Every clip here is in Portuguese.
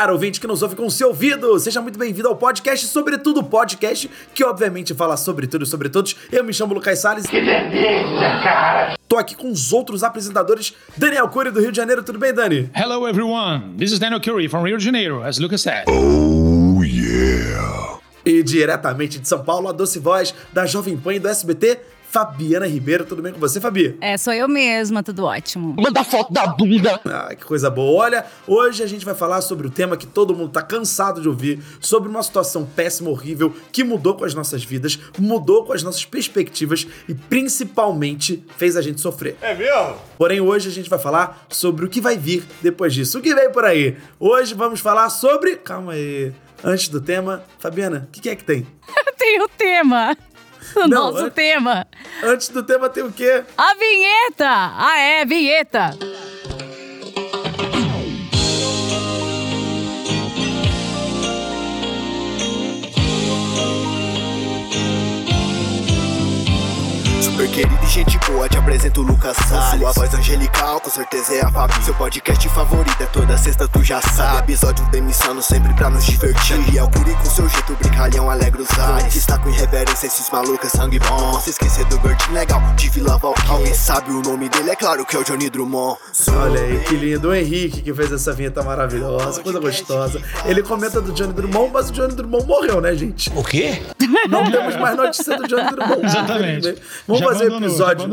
Cara, ouvinte que nos ouve com o seu ouvido, seja muito bem-vindo ao podcast Sobretudo Podcast, que obviamente fala sobre tudo e sobre todos. Eu me chamo Lucas Salles. Que delícia, cara! Tô aqui com os outros apresentadores, Daniel Cury do Rio de Janeiro. Tudo bem, Dani? Hello, everyone. This is Daniel Cury from Rio de Janeiro, as Lucas said. Oh, yeah! E diretamente de São Paulo, a doce voz da Jovem Pan e do SBT, Fabiana Ribeiro. Tudo bem com você, Fabi? É, sou eu mesma, tudo ótimo. Manda foto da bunda. Ah, que coisa boa. Olha, hoje a gente vai falar sobre o tema que todo mundo tá cansado de ouvir, sobre uma situação péssima, horrível, que mudou com as nossas vidas, mudou com as nossas perspectivas e principalmente fez a gente sofrer. É mesmo? Porém, hoje a gente vai falar sobre o que vai vir depois disso. O que vem por aí? Hoje vamos falar sobre. Calma aí. Antes do tema, Fabiana, o que, que é que tem? tem o tema. O Não, nosso an tema. Antes do tema tem o quê? A vinheta! Ah, é, vinheta! Super querido e gente boa, te apresento o Lucas Salles. Sua voz angelical, com certeza é a Fabi Seu podcast favorito é toda sexta, tu já sabe. Episódio demissão sempre pra nos divertir. E é o Curi com seu jeito brincalhão, alegra os ares. Está com irreverência, esses malucos, sangue bom. Não se esquecer do Bertin legal, de Vila Valkyrie Alguém sabe o nome dele, é claro que é o Johnny Drummond. Olha aí, que lindo, o Henrique que fez essa vinheta maravilhosa, coisa gostosa. Ele comenta do Johnny Drummond, mas o Johnny Drummond morreu, né, gente? O quê? Não temos mais notícia do Johnny Drummond. Exatamente. Vamos fazer episódio,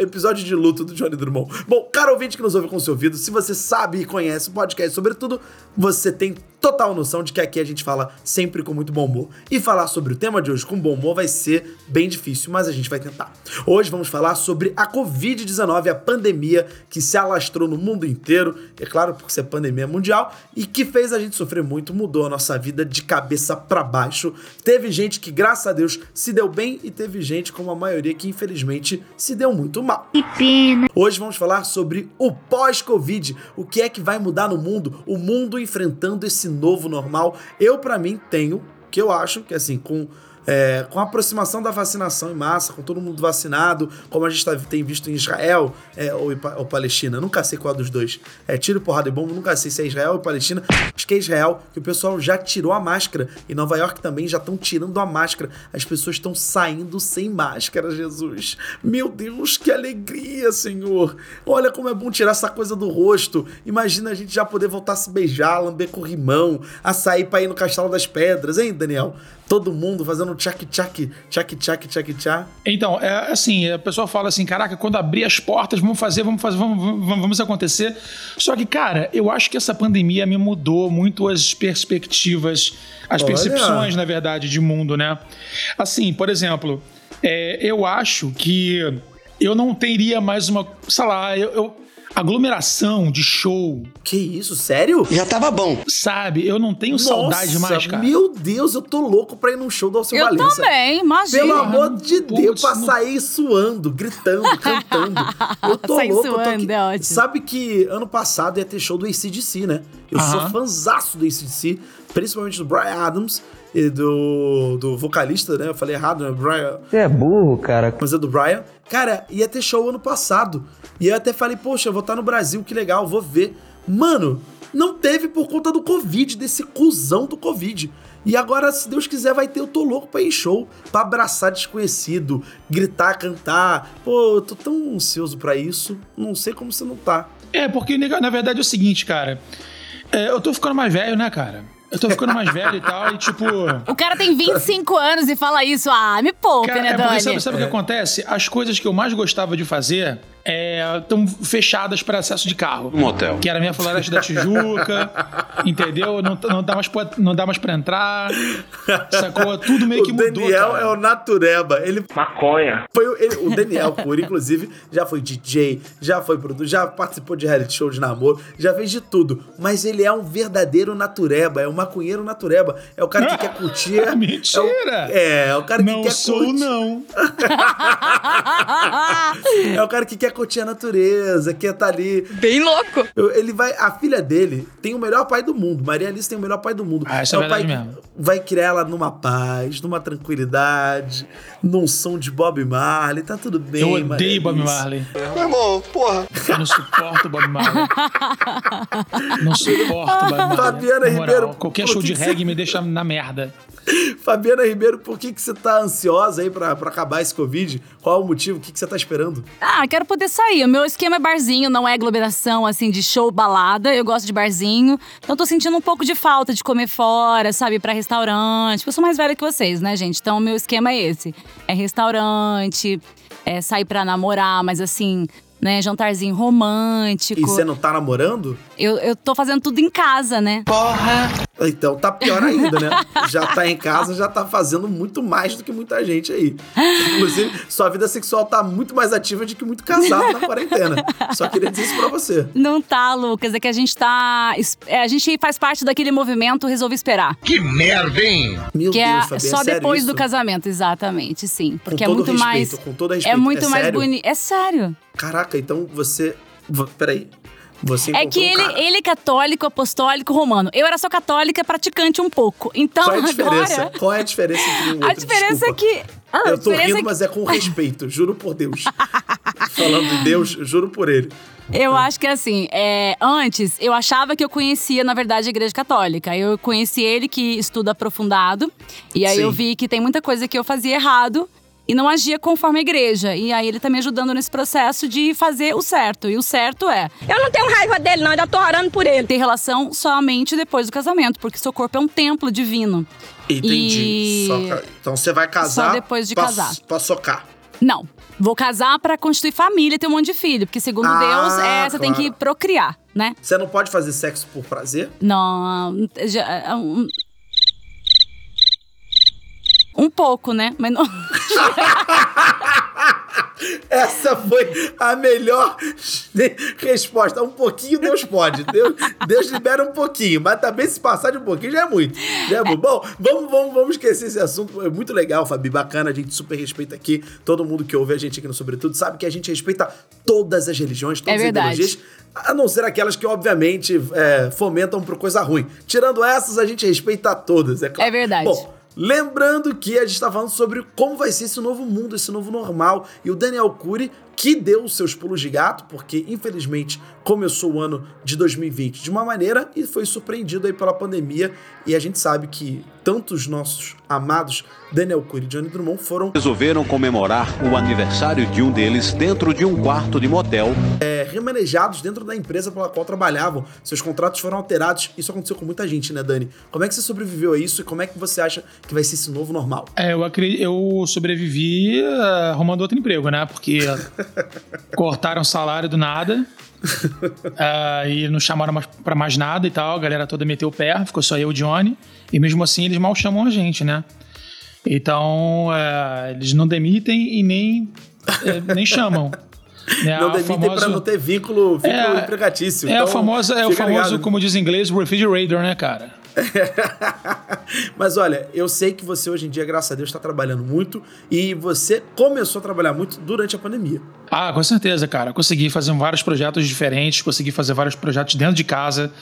episódio de luto do Johnny Drummond. Bom, cara ouvinte que nos ouve com seu ouvido, se você sabe e conhece o podcast, sobretudo, você tem total noção de que aqui a gente fala sempre com muito bom humor. E falar sobre o tema de hoje com bom humor vai ser bem difícil, mas a gente vai tentar. Hoje vamos falar sobre a Covid-19, a pandemia que se alastrou no mundo inteiro, é claro, por ser pandemia mundial, e que fez a gente sofrer muito, mudou a nossa vida de cabeça para baixo. Teve gente que, graças a Deus, se deu bem e teve gente, como a maioria, que infelizmente se deu muito mal. Que pena. Hoje vamos falar sobre o pós-Covid, o que é que vai mudar no mundo, o mundo enfrentando esse novo normal. Eu, para mim, tenho, que eu acho que assim, com é, com a aproximação da vacinação em massa, com todo mundo vacinado, como a gente tá, tem visto em Israel é, ou, ou Palestina, nunca sei qual dos dois. É tiro, porrada e bomba, nunca sei se é Israel ou Palestina. Acho que é Israel, que o pessoal já tirou a máscara. Em Nova York também já estão tirando a máscara. As pessoas estão saindo sem máscara, Jesus. Meu Deus, que alegria, Senhor. Olha como é bom tirar essa coisa do rosto. Imagina a gente já poder voltar a se beijar, lamber corrimão, a sair pra ir no Castelo das Pedras, hein, Daniel? Todo mundo fazendo tchac tchac, tchac tchac tchac tchac. Então, é assim, a pessoa fala assim, caraca, quando abrir as portas, vamos fazer, vamos fazer, vamos, vamos, vamos acontecer. Só que, cara, eu acho que essa pandemia me mudou muito as perspectivas, as Olha. percepções, na verdade, de mundo, né? Assim, por exemplo, é, eu acho que eu não teria mais uma, sei lá, eu, eu aglomeração de show. Que isso, sério? Já tava bom. Sabe, eu não tenho Nossa, saudade mais, cara. Meu Deus, eu tô louco pra ir num show do Alceu eu Valença. Eu também, imagina. Pelo amor de Putz, Deus, pra não... sair suando, gritando, cantando. Eu tô sair louco, suando, eu tô aqui. É ótimo. Sabe que ano passado ia ter show do ACDC, né? Eu uh -huh. sou fanzaço do ACDC, principalmente do Brian Adams e do, do vocalista, né? Eu falei errado, né? Brian. Você é burro, cara. Mas é do Brian. Cara, ia ter show ano passado. E eu até falei, poxa, eu vou estar no Brasil, que legal, vou ver. Mano, não teve por conta do Covid, desse cuzão do Covid. E agora, se Deus quiser, vai ter. Eu tô louco pra ir em show, pra abraçar desconhecido, gritar, cantar. Pô, eu tô tão ansioso para isso. Não sei como você não tá. É, porque na verdade é o seguinte, cara. É, eu tô ficando mais velho, né, cara? Eu tô ficando mais velho e tal, e tipo. O cara tem 25 anos e fala isso. Ah, me poupe, cara, né, é Dani? Sabe, sabe o que acontece? As coisas que eu mais gostava de fazer estão é, fechadas para acesso de carro. Um motel. Que era a minha floresta da Tijuca, entendeu? Não, não, dá mais pra, não dá mais pra entrar, sacou? Tudo meio que mudou, O Daniel cara. é o natureba. Ele... Maconha. Foi, ele, o Daniel Cury, inclusive, já foi DJ, já foi produtor, já participou de reality show de namoro, já fez de tudo. Mas ele é um verdadeiro natureba, é um maconheiro natureba. É o cara que quer curtir. É Mentira! É o, é, é o cara que não quer sou, curtir. Não, é o cara que quer curtir a natureza, quer estar tá ali. Bem louco. Ele vai. A filha dele tem o melhor pai do mundo. Maria Alice tem o melhor pai do mundo. Ah, é, é verdade mesmo. Vai criar ela numa paz, numa tranquilidade, num som de Bob Marley. Tá tudo bem, Eu odeio Bob Marley. Meu irmão, porra. Eu não suporto Bob Marley. não suporto Bob Marley. Fabiana Ribeiro. Qualquer show de reggae me deixa na merda. Fabiana Ribeiro, por que, que você tá ansiosa aí pra, pra acabar esse Covid? Qual é o motivo? O que, que você tá esperando? Ah, quero poder sair. O meu esquema é barzinho, não é aglomeração, assim, de show, balada. Eu gosto de barzinho. Então tô sentindo um pouco de falta de comer fora, sabe? Pra restaurante. Eu sou mais velha que vocês, né, gente? Então o meu esquema é esse. É restaurante, é sair pra namorar, mas assim, né? Jantarzinho romântico. E você não tá namorando? Eu, eu tô fazendo tudo em casa, né? Porra! Então tá pior ainda, né? já tá em casa, já tá fazendo muito mais do que muita gente aí. Inclusive, sua vida sexual tá muito mais ativa do que muito casado na quarentena. Só queria dizer isso pra você. Não tá, Lucas. É que a gente tá. É, a gente faz parte daquele movimento Resolve Esperar. Que merda, hein? Meu que Deus, é só depois isso? do casamento, exatamente, sim. Porque com é muito respeito, mais. Com todo respeito. É muito é mais bonito. É sério. Caraca, então você. Peraí. Você É que um ele, cara. ele é católico, apostólico, romano. Eu era só católica, praticante um pouco. Então Qual é a diferença? agora. Qual é a diferença entre um outro? A diferença Desculpa. é que. Ah, Eu tô rindo, é que- mas é com respeito, juro por Deus. Falando de Deus, juro por ele. Eu acho que assim, é, antes eu achava que eu conhecia, na verdade, a Igreja Católica. Eu conheci ele que estuda aprofundado. E aí Sim. eu vi que tem muita coisa que eu fazia errado e não agia conforme a igreja. E aí ele tá me ajudando nesse processo de fazer o certo. E o certo é Eu não tenho raiva dele, não, ainda tô orando por ele. ter relação somente depois do casamento, porque seu corpo é um templo divino. Entendi. E- então você vai casar. Só depois de pra, casar. Pra socar. Não. Vou casar pra constituir família e ter um monte de filho, porque segundo Ah, Deus, é, você tem claro. que procriar, né? Você não pode fazer sexo por prazer? Não, já, um, pouco, né? Mas não. Essa foi a melhor resposta. Um pouquinho Deus pode. Deus, Deus libera um pouquinho, mas também se passar de um pouquinho já é muito. Já é muito. Bom, vamos, vamos, vamos esquecer esse assunto. É muito legal, Fabi, bacana. A gente super respeita aqui. Todo mundo que ouve a gente aqui no Sobretudo sabe que a gente respeita todas as religiões, todas É as ideologias. A não ser aquelas que, obviamente, é, fomentam por coisa ruim. Tirando essas, a gente respeita todas, é claro. É verdade. Bom, Lembrando que a gente tá falando sobre como vai ser esse novo mundo, esse novo normal. E o Daniel Cury, que deu os seus pulos de gato, porque infelizmente começou o ano de 2020 de uma maneira e foi surpreendido aí pela pandemia. E a gente sabe que tanto os nossos amados Daniel Cury e Johnny Drummond foram resolveram comemorar o aniversário de um deles dentro de um quarto de motel. é, remanejados dentro da empresa pela qual trabalhavam. Seus contratos foram alterados. Isso aconteceu com muita gente, né, Dani? Como é que você sobreviveu a isso e como é que você acha que vai ser esse novo normal? É, eu, acre- eu sobrevivi eh, arrumando outro emprego, né? Porque cortaram o salário do nada. ah, e não chamaram mais pra mais nada e tal. A galera toda meteu o pé, ficou só eu e o Johnny. E mesmo assim eles mal chamam a gente, né? Então, eh, eles não demitem e nem, eh, nem chamam. É não demitem pra não ter vínculo, vínculo É, empregatício. É, Então, a famosa, é o famoso, ligado. como diz em inglês, refrigerator, né, cara? Mas olha, eu sei que você hoje em dia, graças a Deus, está trabalhando muito e você começou a trabalhar muito durante a pandemia. Ah, com certeza, cara. Consegui fazer vários projetos diferentes, consegui fazer vários projetos dentro de casa,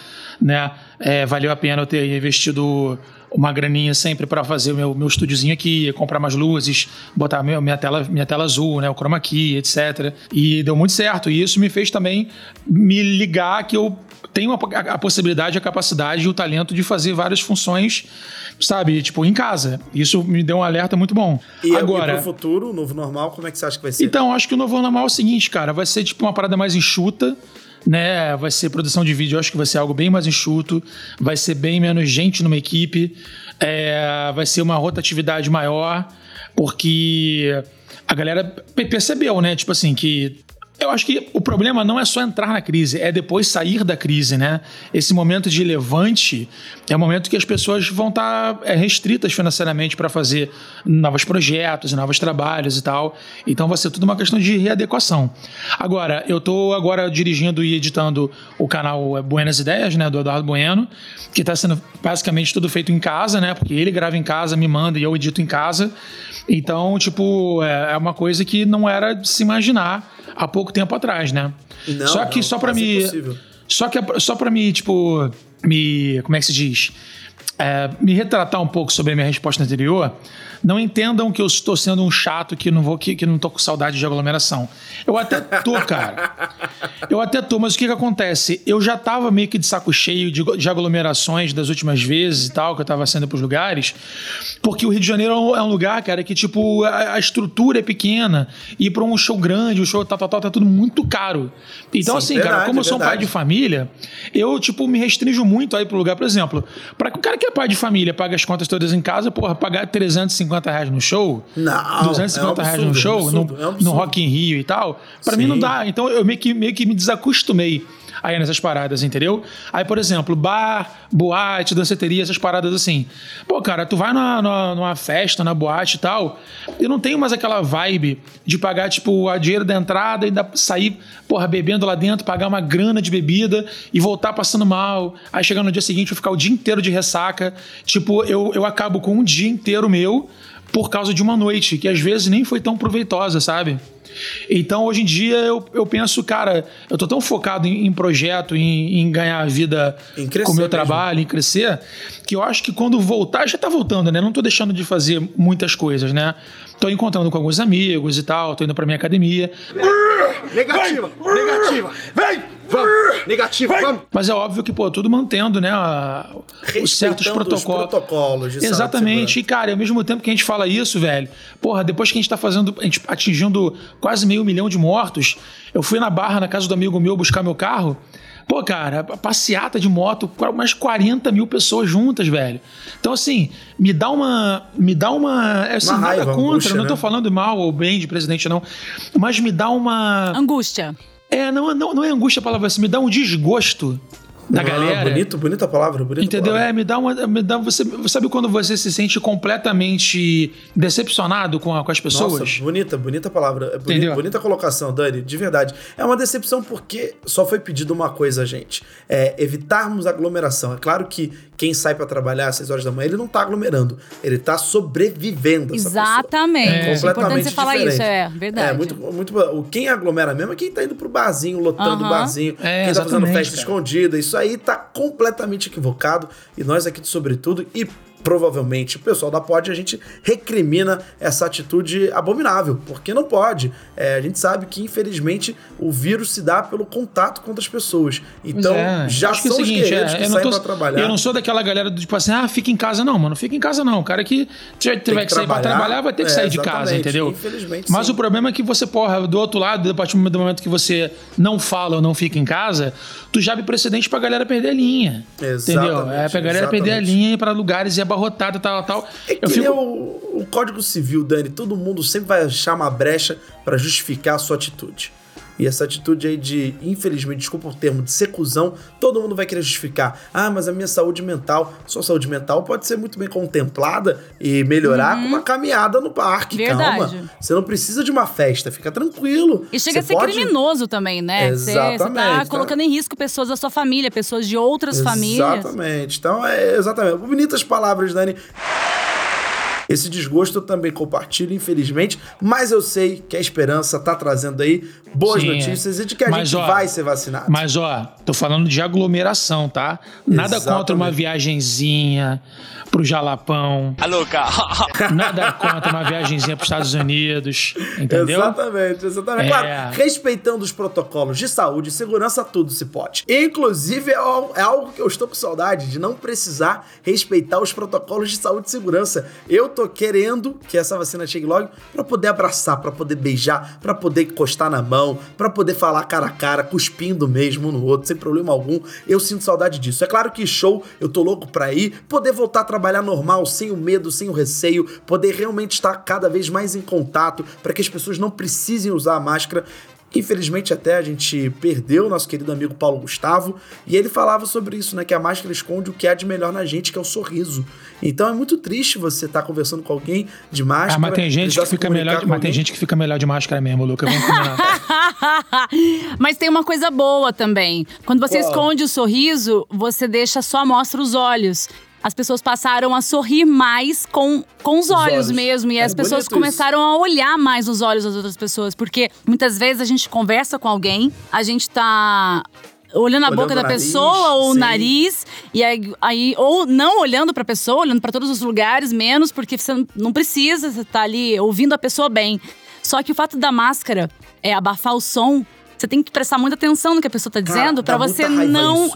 né? É, valeu a pena eu ter investido uma graninha sempre para fazer o meu, meu estúdiozinho aqui, comprar mais luzes, botar meu, minha, tela, minha tela azul, né? O chroma key, etc. E deu muito certo. E isso me fez também me ligar que eu tenho a, a- possibilidade, a capacidade e o talento de fazer várias funções, sabe? Tipo, em casa. Isso me deu um alerta muito bom. E Agora, e pro futuro, o novo normal, como é que você acha que vai ser? então, acho que o novo normal é o seguinte, cara, vai ser tipo uma parada mais enxuta, né? Vai ser produção de vídeo, acho que vai ser algo bem mais enxuto, vai ser bem menos gente numa equipe, é, vai ser uma rotatividade maior, porque a galera pe- percebeu, né? Tipo assim, que eu acho que o problema não é só entrar na crise, é depois sair da crise, né? Esse momento de levante é o momento que as pessoas vão estar é, restritas financeiramente para fazer novos projetos, novos trabalhos e tal. Então vai ser tudo uma questão de readequação. Agora, eu tô agora dirigindo e editando o canal Buenas Ideias, né, do Eduardo Bueno, que está sendo basicamente tudo feito em casa, né? Porque ele grava em casa, me manda e eu edito em casa. Então, tipo, é é uma coisa que não era de se imaginar há pouco tempo atrás, né? Não, só que não, só para me impossível. só que só para me tipo me como é que se diz É, me retratar um pouco sobre a minha resposta anterior. Não entendam que eu estou sendo um chato que não vou que, que não tô com saudade de aglomeração. Eu até tô, cara. Eu até tô, mas o que que acontece? Eu já tava meio que de saco cheio de, de aglomerações das últimas vezes e tal, que eu tava saindo pros lugares, porque o Rio de Janeiro é um, é um lugar, cara, que tipo, a, a estrutura é pequena, e pra um show grande, o show tal, tal, tal, tá tudo muito caro. Então, Sim, assim, cara, verdade, como eu sou um pai de família, eu, tipo, me restringo muito aí pro lugar, por exemplo, para que o cara que é pai de família paga as contas todas em casa, porra, pagar 350 reais no show, Não, 250 é um reais no absurdo, show, é um absurdo, no, é um no absurdo. Rock in Rio e tal, pra mim não dá. Então eu meio que, meio que me desacostumei aí nessas paradas, entendeu? Aí, por exemplo, bar, boate, danceteria, essas paradas assim. Pô, cara, tu vai numa, numa, festa, na boate e tal, eu não tenho mais aquela vibe de pagar, tipo, a dinheiro da entrada e da, sair, porra, bebendo lá dentro, pagar uma grana de bebida e voltar passando mal. Aí chegar no dia seguinte eu ficar o dia inteiro de ressaca. Tipo, eu, eu acabo com um dia inteiro meu por causa de uma noite, que às vezes nem foi tão proveitosa, sabe? Então, hoje em dia, eu, eu penso, cara, eu tô tão focado em, em projeto, em, em ganhar a vida Em crescer com o meu mesmo. trabalho, em crescer, que eu acho que quando voltar, já tá voltando, né? Não tô deixando de fazer muitas coisas, né? Tô encontrando com alguns amigos e tal, tô indo pra minha academia. Negativa! Negativa! Vem! Vamos! Negativa, vamos! Mas é óbvio que, pô, tudo mantendo, né? a- os certos Respeitando os protocolos. protocolos Exatamente. E, cara, ao mesmo tempo que a gente fala isso, velho, porra, depois que a gente tá fazendo, a gente atingindo quase meio milhão de mortos, eu fui na barra, na casa do amigo meu, buscar meu carro. Pô, cara, passeata de moto, com umas 40 mil pessoas juntas, velho. Então, assim, me dá uma. Me dá uma. É, assim, Uma nada raiva, contra, angústia, não tô né? falando mal ou bem de presidente, não. Mas me dá uma. Angústia. É, não, não, não é angústia a palavra, assim, me dá um desgosto da Ah, galera. Bonito, bonita palavra, bonita Entendeu? palavra. É, me dá uma. Me dá, você, sabe quando você se sente completamente decepcionado com, a- com as pessoas? Nossa, bonita, bonita palavra. É bonita colocação, Dani, de verdade. É uma decepção porque só foi pedido uma coisa gente: é evitarmos aglomeração. É claro que quem sai pra trabalhar às 6 horas da manhã, ele não tá aglomerando, ele tá sobrevivendo. pessoa. Exatamente. É. É importante Completamente você falar diferente. isso, é verdade. É, muito, muito. O quem aglomera mesmo é quem tá indo pro barzinho, lotando o Aham. barzinho, É, quem tá fazendo festa cara. escondida. Isso aí tá completamente equivocado. E nós aqui do Sobretudo e provavelmente o pessoal da Pod, a gente recrimina essa atitude abominável, porque não pode. É, a gente sabe que, infelizmente, o vírus se dá pelo contato com outras pessoas. Então, É, já é são o os seguinte, guerreiros é, que saem tô, pra trabalhar. eu não sou daquela galera do tipo assim, ah, fica em casa não, mano, fica em casa não. O cara que tiver, tiver que, sair pra trabalhar, vai ter que é, sair de casa, exatamente. entendeu? Infelizmente, Mas sim. o problema é que você, porra, do outro lado, a partir do momento que você não fala ou não fica em casa, tu já abre precedente pra galera perder a linha. Entendeu? Exatamente, É pra galera perder a exatamente. linha e ir pra lugares e abarrotada, tal, tal. É que eu fico. o, o Código Civil, Dani, todo mundo sempre vai achar uma brecha pra justificar a sua atitude. E essa atitude aí de, infelizmente, desculpa o termo, de ser cuzão, todo mundo vai querer justificar. Ah, mas a minha saúde mental, sua saúde mental pode ser muito bem contemplada e melhorar com uma caminhada no parque. Uhum. Verdade. Calma. Você não precisa de uma festa, fica tranquilo. E chega Você a ser pode- criminoso também, né? Você- Você tá Exatamente, tá? colocando em risco pessoas da sua família, pessoas de outras famílias. Exatamente. Então, é exatamente. Bonitas palavras, Dani. Esse desgosto eu também compartilho, infelizmente, mas eu sei que a esperança tá trazendo aí boas Sim, é. notícias e de que a Mas, gente ó, vai ser vacinado. Mas, ó, tô falando de aglomeração, tá? Nada contra uma Exatamente. viagenzinha pro Jalapão. Nada contra uma viagenzinha pros Estados Unidos. Entendeu? Exatamente, exatamente. É. Claro, respeitando os protocolos de saúde e segurança, tudo se pode. Inclusive, é é algo que eu estou com saudade de não precisar respeitar os protocolos de saúde e segurança. Eu tô querendo que essa vacina chegue logo pra poder abraçar, pra poder beijar, pra poder encostar na mão, pra poder falar cara a cara, cuspindo mesmo um no outro, sem problema algum. Eu sinto saudade disso. É claro que show, eu tô louco pra ir, poder voltar a trabalhar normal, sem o medo, sem o receio, poder realmente estar cada vez mais em contato, para que as pessoas não precisem usar a máscara. Infelizmente, até a gente perdeu o nosso querido amigo Paulo Gustavo, e ele falava sobre isso, né? Que a máscara esconde o que há de melhor na gente, que é o sorriso. Então é muito triste você estar conversando com alguém de máscara. Ah, mas tem gente que fica melhor, mas tem gente que fica melhor de máscara mesmo, Luca. Mas tem uma coisa boa também. Quando você Qual? esconde o sorriso, você deixa só mostra os olhos. As pessoas passaram a sorrir mais com, com os, Os olhos, olhos. mesmo. E É as pessoas começaram a olhar mais nos olhos das outras pessoas. Porque muitas vezes a gente conversa com alguém, a gente tá. Olhando a Olhando boca o da nariz, pessoa ou o sim. nariz, e aí, aí- ou não olhando pra pessoa, olhando pra todos os lugares, menos, porque você não- não precisa, você tá ali ouvindo a pessoa bem. Só que o fato da máscara é abafar o som. Você tem que prestar muita atenção no que a pessoa tá dizendo pra você não.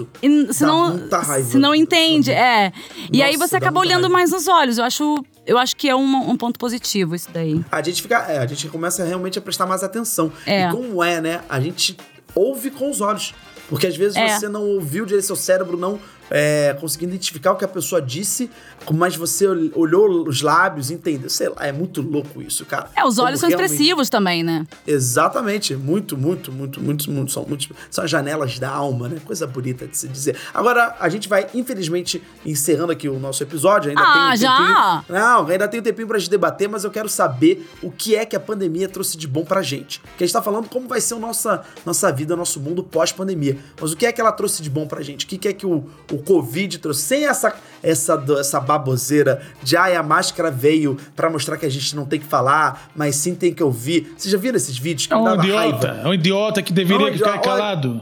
Se não, se não entende, é. E aí você acaba olhando raiva. mais nos olhos. Eu acho, eu acho que é um, um ponto positivo isso daí. A gente fica. é, a gente começa realmente a prestar mais atenção. É. E como é, né? A gente ouve com os olhos. Porque às vezes É. você não ouviu direito, seu cérebro não é, conseguiu identificar o que a pessoa disse, mas você ol- olhou os lábios, entendeu? Sei lá, é muito louco isso, cara. É, os Como olhos são realmente- expressivos também, né? Exatamente, muito, muito, muito, muito, muito, são muito, são as janelas da alma, né? Coisa bonita de se dizer. Agora, a gente vai, infelizmente, encerrando aqui o nosso episódio, ainda Ah, tem um já? tempinho. Não, ainda tem um tempinho pra gente debater, mas eu quero saber o que é que a pandemia trouxe de bom pra gente. Que a gente tá falando como vai ser a nossa, nossa vida, nosso mundo pós-pandemia. Mas o que é que ela trouxe de bom pra gente? O que é que o, o Covid trouxe? Sem essa, essa, do- essa baboseira de, ai, a máscara veio pra mostrar que a gente não tem que falar, mas sim tem que ouvir. Vocês já viram esses vídeos que É um dava idiota. raiva? É um idiota que deveria Não, ficar calado.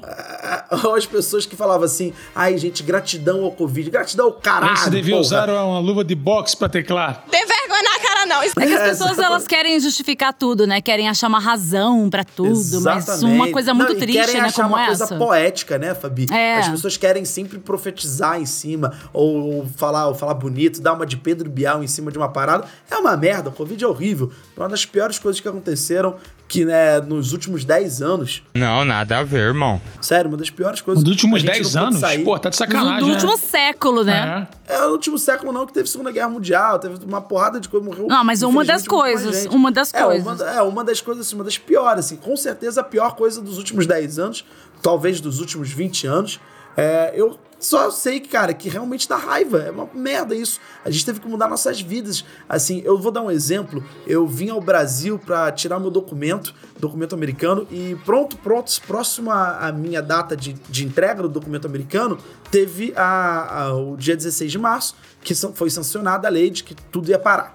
Ou as pessoas que falavam assim, ai, gente, gratidão ao Covid, gratidão ao caralho. Você devia porra." usar uma luva de boxe pra teclar. Tem vergonha na cara, não. É que as É, pessoas elas querem justificar tudo, né? Querem achar uma razão pra tudo, mas Exatamente. uma coisa muito Não, triste, querem né, achar como uma essa. coisa poética, né, Fabi? É. As pessoas querem sempre profetizar em cima, ou, ou falar, ou falar bonito, dar uma de Pedro Bial em cima de uma parada. É uma merda, o Covid é horrível. É uma das piores coisas que aconteceram que, né, nos últimos 10 anos. Não, nada a ver, irmão. Sério, uma das piores coisas. Nos últimos A gente 10 não pôde anos? sair. Pô, tá de Do, sacanagem. do né? último século, né? É. É no último século não que teve Segunda Guerra Mundial, teve uma porrada de coisa, morreu. Não, mas uma das coisas, uma das é, coisas. Uma, é, uma das coisas, assim, uma das piores, assim, com certeza a pior coisa dos últimos 10 anos, talvez dos últimos 20 anos. É, eu só sei que, cara, que realmente dá raiva, é uma merda isso. A gente teve que mudar nossas vidas. Assim, eu vou dar um exemplo. Eu vim ao Brasil pra tirar meu documento, documento americano, e pronto, pronto, próximo à minha data de, de entrega do documento americano, teve a, a- o dia 16 de março, que foi sancionada a lei de que tudo ia parar.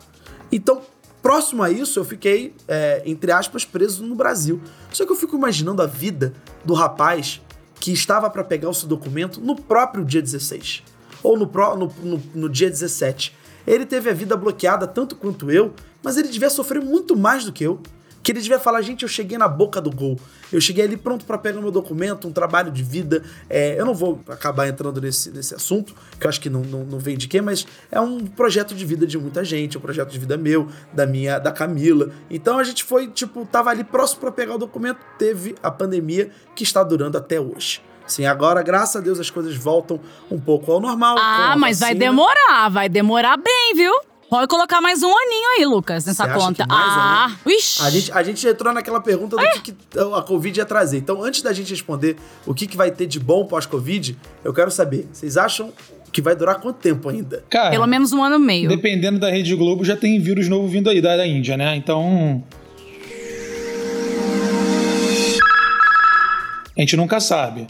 Então, próximo a isso, eu fiquei, é, entre aspas, preso no Brasil. Só que eu fico imaginando a vida do rapaz que estava para pegar o seu documento no próprio dia 16. Ou no, pró- no, no, no dia 17. Ele teve a vida bloqueada tanto quanto eu, mas ele devia sofrer muito mais do que eu. Que ele devia falar, gente, eu cheguei na boca do gol. Eu cheguei ali pronto para pegar meu documento, um trabalho de vida. É, eu não vou acabar entrando nesse, nesse assunto, que eu acho que não, não, não vem de quê, mas é um projeto de vida de muita gente, é um projeto de vida meu, da minha, da Camila. Então a gente foi, tipo, tava ali próximo para pegar o documento, teve a pandemia que está durando até hoje. Sim, agora, graças a Deus, as coisas voltam um pouco ao normal. Ah, mas vai demorar, vai demorar bem, viu? Pode colocar mais um aninho aí, Lucas, nessa Você conta. que mais um ah, aninho? ixi. A gente, a gente entrou naquela pergunta do que, que a Covid ia trazer. Então, antes da gente responder o que, que vai ter de bom pós-Covid, eu quero saber, vocês acham que vai durar quanto tempo ainda? Cara, Pelo menos um ano e meio. dependendo da Rede Globo, já tem vírus novo vindo aí da, da Índia, né? Então. A gente nunca sabe.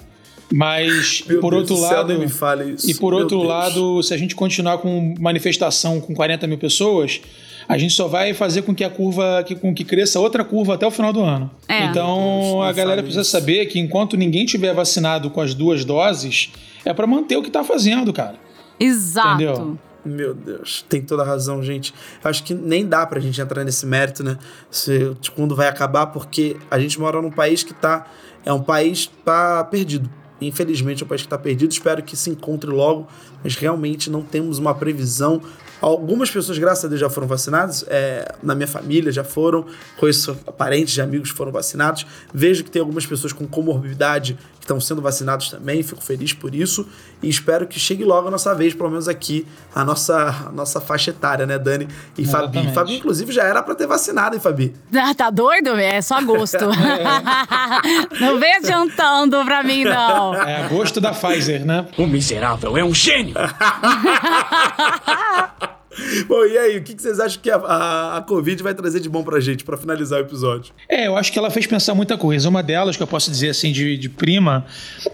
Mas, Meu por Deus outro céu, lado. me fale isso. E por Meu outro Deus. lado, se a gente continuar com manifestação com 40 mil pessoas, a gente só vai fazer com que a curva, que, com que cresça outra curva até o final do ano. É. Então Deus, a galera precisa isso. saber que enquanto ninguém tiver vacinado com as duas doses, é pra manter o que tá fazendo, cara. Exato. Entendeu? Meu Deus, tem toda a razão, gente. Eu acho que nem dá pra gente entrar nesse mérito, né? Se, de quando vai acabar, porque a gente mora num país que tá. É um país tá perdido. Infelizmente é um país que tá perdido. Espero que se encontre logo, mas realmente não temos uma previsão. Algumas pessoas, graças a Deus, já foram vacinadas. É, na minha família já foram. Conheço parentes de amigos que foram vacinados. Vejo que tem algumas pessoas com comorbidade que estão sendo vacinados também. Fico feliz por isso. E espero que chegue logo a nossa vez, pelo menos aqui, a nossa, a nossa faixa etária, né, Dani e Fabi? Exatamente. Fabi, inclusive, já era pra ter vacinado, hein, Fabi? Ah, tá doido? É só gosto. não vem adiantando pra mim, não. É agosto da Pfizer, né? O miserável é um gênio! Bom, e aí, o que vocês acham que a, a, a Covid vai trazer de bom pra gente, pra finalizar o episódio? É, eu acho que ela fez pensar muita coisa. Uma delas, que eu posso dizer assim de, de prima,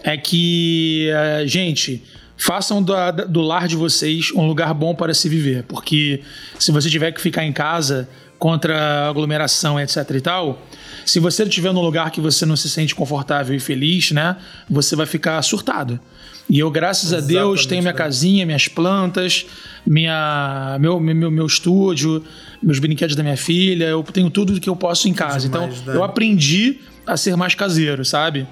é que, eh, gente, façam do, do lar de vocês um lugar bom para se viver, porque se você tiver que ficar em casa contra aglomeração, etc e tal, se você estiver num lugar que você não se sente confortável e feliz, né, você vai ficar surtado. E eu, graças Exatamente, a Deus, tenho minha né? casinha, minhas plantas, minha, meu, meu, meu estúdio, meus brinquedos da minha filha, eu tenho tudo que eu posso em casa. Então, né? eu aprendi a ser mais caseiro, sabe?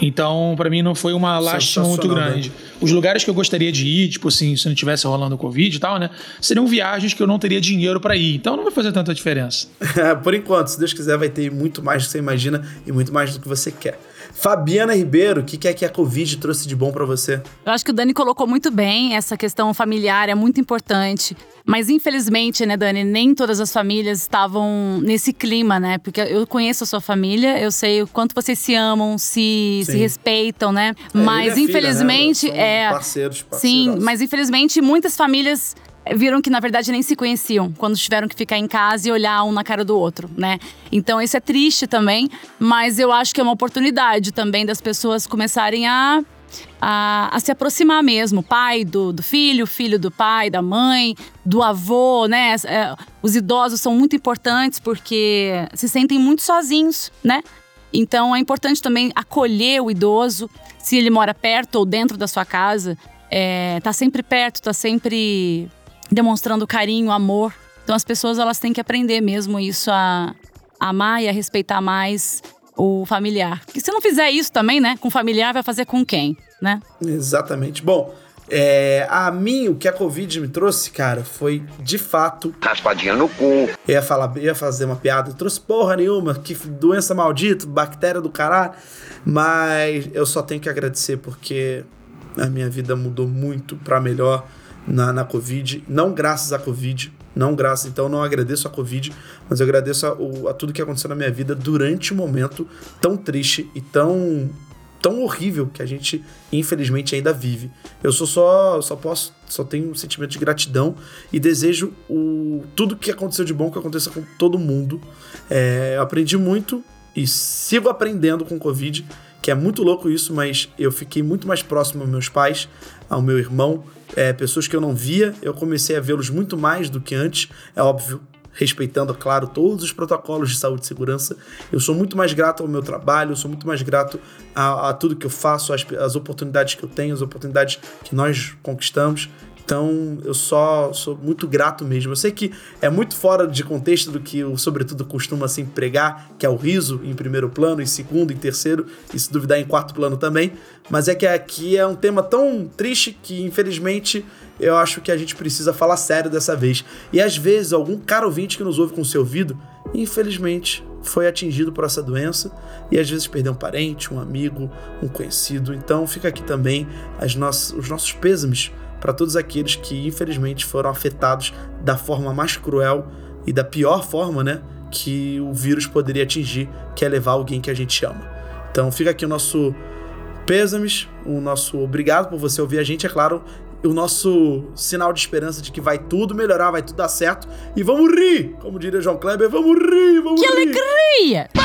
Então, para mim, não foi uma lástima muito grande. Né? Os lugares que eu gostaria de ir, tipo assim, se não tivesse rolando o Covid e tal, né? Seriam viagens que eu não teria dinheiro para ir. Então não vai fazer tanta diferença. Por enquanto, se Deus quiser, vai ter muito mais do que você imagina e muito mais do que você quer. Fabiana Ribeiro, o que, que é que a Covid trouxe de bom para você? Eu acho que o Dani colocou muito bem, essa questão familiar é muito importante. Mas infelizmente, né, Dani, nem todas as famílias estavam nesse clima, né? Porque eu conheço a sua família, eu sei o quanto vocês se amam, se, se respeitam, né? É, mas infelizmente filha, né? é parceiros, parceiros. Sim, mas infelizmente muitas famílias viram que na verdade nem se conheciam quando tiveram que ficar em casa e olhar um na cara do outro, né? Então isso é triste também, mas eu acho que é uma oportunidade também das pessoas começarem a a, a, se aproximar mesmo, pai do, do, filho, filho do pai, da mãe, do avô, né? É, os idosos são muito importantes porque se sentem muito sozinhos, né? Então é importante também acolher o idoso, se ele mora perto ou dentro da sua casa, é, tá sempre perto, tá sempre demonstrando carinho, amor. Então as pessoas elas têm que aprender mesmo isso a, amar e a respeitar mais o familiar. Porque se não fizer isso também, né, com o familiar, vai fazer com quem, né? Exatamente. Bom, é, a mim, o que a Covid me trouxe, cara, foi de fato. Raspadinha no cu. Eu ia, falar, ia fazer uma piada, trouxe porra nenhuma, que doença maldita, bactéria do caralho. Mas eu só tenho que agradecer porque a minha vida mudou muito para melhor na, na Covid. Não graças à Covid, não graças, então não agradeço a Covid, mas eu agradeço a, a tudo que aconteceu na minha vida durante um momento tão triste e tão tão horrível que a gente infelizmente ainda vive. Eu sou só só posso só tenho um sentimento de gratidão e desejo o tudo que aconteceu de bom que aconteça com todo mundo. É, aprendi muito e sigo aprendendo com Covid, que é muito louco isso, mas eu fiquei muito mais próximo aos meus pais, ao meu irmão, é, pessoas que eu não via, eu comecei a vê-los muito mais do que antes. É óbvio, respeitando, claro, todos os protocolos de saúde e segurança. Eu sou muito mais grato ao meu trabalho, eu sou muito mais grato a, a tudo que eu faço, as, oportunidades que eu tenho, as oportunidades que nós conquistamos. Então, eu só sou muito grato mesmo. Eu sei que é muito fora de contexto do que o Sobretudo costuma assim pregar, que é o riso em primeiro plano, em segundo, em terceiro, e se duvidar em quarto plano também. Mas é que aqui é um tema tão triste que, infelizmente, eu acho que a gente precisa falar sério dessa vez. E às vezes, algum cara ouvinte que nos ouve com seu ouvido, infelizmente, foi atingido por essa doença e às vezes perdeu um parente, um amigo, um conhecido. Então fica aqui também as nossas, os nossos pêsames para todos aqueles que infelizmente foram afetados da forma mais cruel e da pior forma, né, que o vírus poderia atingir, que é levar alguém que a gente ama. Então fica aqui o nosso pêsames, o nosso obrigado por você ouvir a gente, é claro, o nosso sinal de esperança de que vai tudo melhorar, vai tudo dar certo e vamos rir, como diria João Kleber, vamos rir, vamos que rir. Que alegria! Que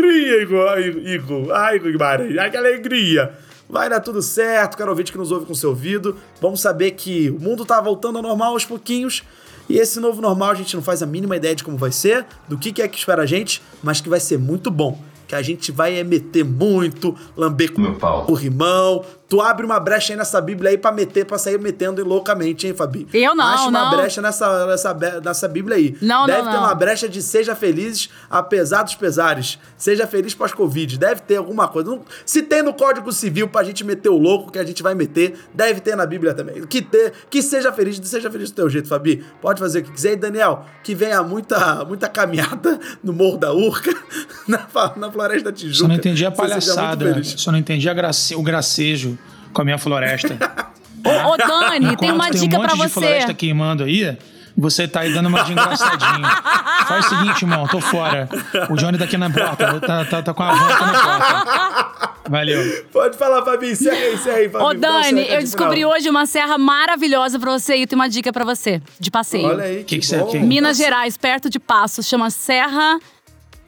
alegria, Igor. Igor. Ai, Guimarães. Ai, que alegria. Vai dar tudo certo, caro ouvinte que nos ouve com seu ouvido. Vamos saber que o mundo tá voltando ao normal aos pouquinhos. E esse novo normal a gente não faz a mínima ideia de como vai ser, do que, que é que espera a gente, mas que vai ser muito bom. Que a gente vai é meter muito, lamber com o rimão, Tu abre uma brecha aí nessa Bíblia aí pra meter, pra sair metendo loucamente, hein, Fabi? Eu não, Acha uma não. brecha nessa, nessa, nessa Bíblia aí. Não, Deve não, ter não. uma brecha de seja felizes, apesar dos pesares. Seja feliz pós-Covid. Deve ter alguma coisa. Se tem no Código Civil pra gente meter o louco que a gente vai meter, deve ter na Bíblia também. Que, ter, que seja feliz, seja feliz do teu jeito, Fabi. Pode fazer o que quiser. E, Daniel, que venha muita, muita caminhada no Morro da Urca, na, na Floresta da Tijuca. Só não entendi a palhaçada. Só não entendi a grace- o gracejo com a minha floresta. Ô, ô, Dani, tem uma tem dica um monte pra de você. floresta queimando aí, você tá aí dando uma de engraçadinho. Faz o seguinte, irmão, tô fora. O Johnny tá aqui na porta, tá, tá, tá com a aqui na porta. Valeu. Pode falar, Fabi. Encerra aí, encerra aí, Fabi. Ô, Dani, eu descobri final. hoje uma serra maravilhosa pra você e tem uma dica pra você, de passeio. Olha aí, Que que, que que- Minas Gerais, perto de Passos, chama Serra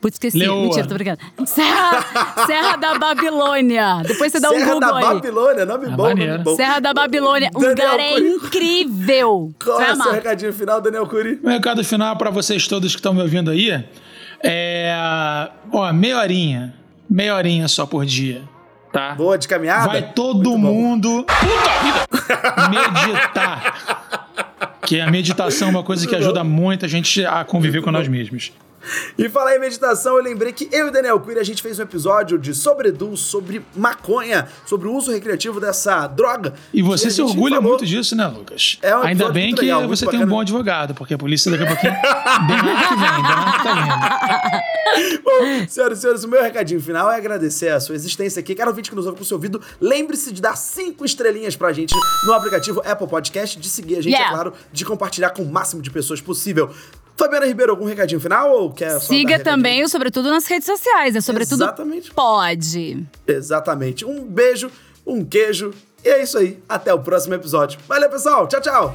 Putz, esqueci. Leoa. Mentira, tô brincando. Serra, Serra da Babilônia. Depois você dá um Serra Google da aí. Babilônia, nome bom, maneiro. nome bom. Serra da Babilônia. Um Daniel lugar é incrível. Qual Vai é o seu recadinho final, Daniel Cury? Meu recado final para vocês todos que estão me ouvindo aí é. Ó, meia horinha. Meia horinha só por dia. Tá? Boa de caminhada? Vai todo Muito bom. mundo. Puta vida! Meditar. Que a meditação é uma coisa que ajuda muito a gente a conviver com nós mesmos. E falar em meditação, eu lembrei que eu e Daniel Cury, a gente fez um episódio de Sobredu sobre maconha, sobre o uso recreativo dessa droga. E você se orgulha falou- muito disso, né, Lucas? É um Ainda bem que legal, você tem um bom advogado, porque a polícia daqui a pouquinho. Bernardo que vem, tá vindo. Bom, senhoras e senhores, o meu recadinho final é agradecer a sua existência aqui. Cara, ouvinte que nos ouve com o seu ouvido, lembre-se de dar cinco estrelinhas pra gente no aplicativo Apple Podcast, de seguir a gente, Yeah. é claro, de compartilhar com o máximo de pessoas possível. Fabiana Ribeiro, algum recadinho final ou quer Siga também o Sobretudo nas redes sociais. É Sobretudo Exatamente. Pode. Exatamente. Um beijo, um queijo. E é isso aí. Até o próximo episódio. Valeu, pessoal. Tchau, tchau.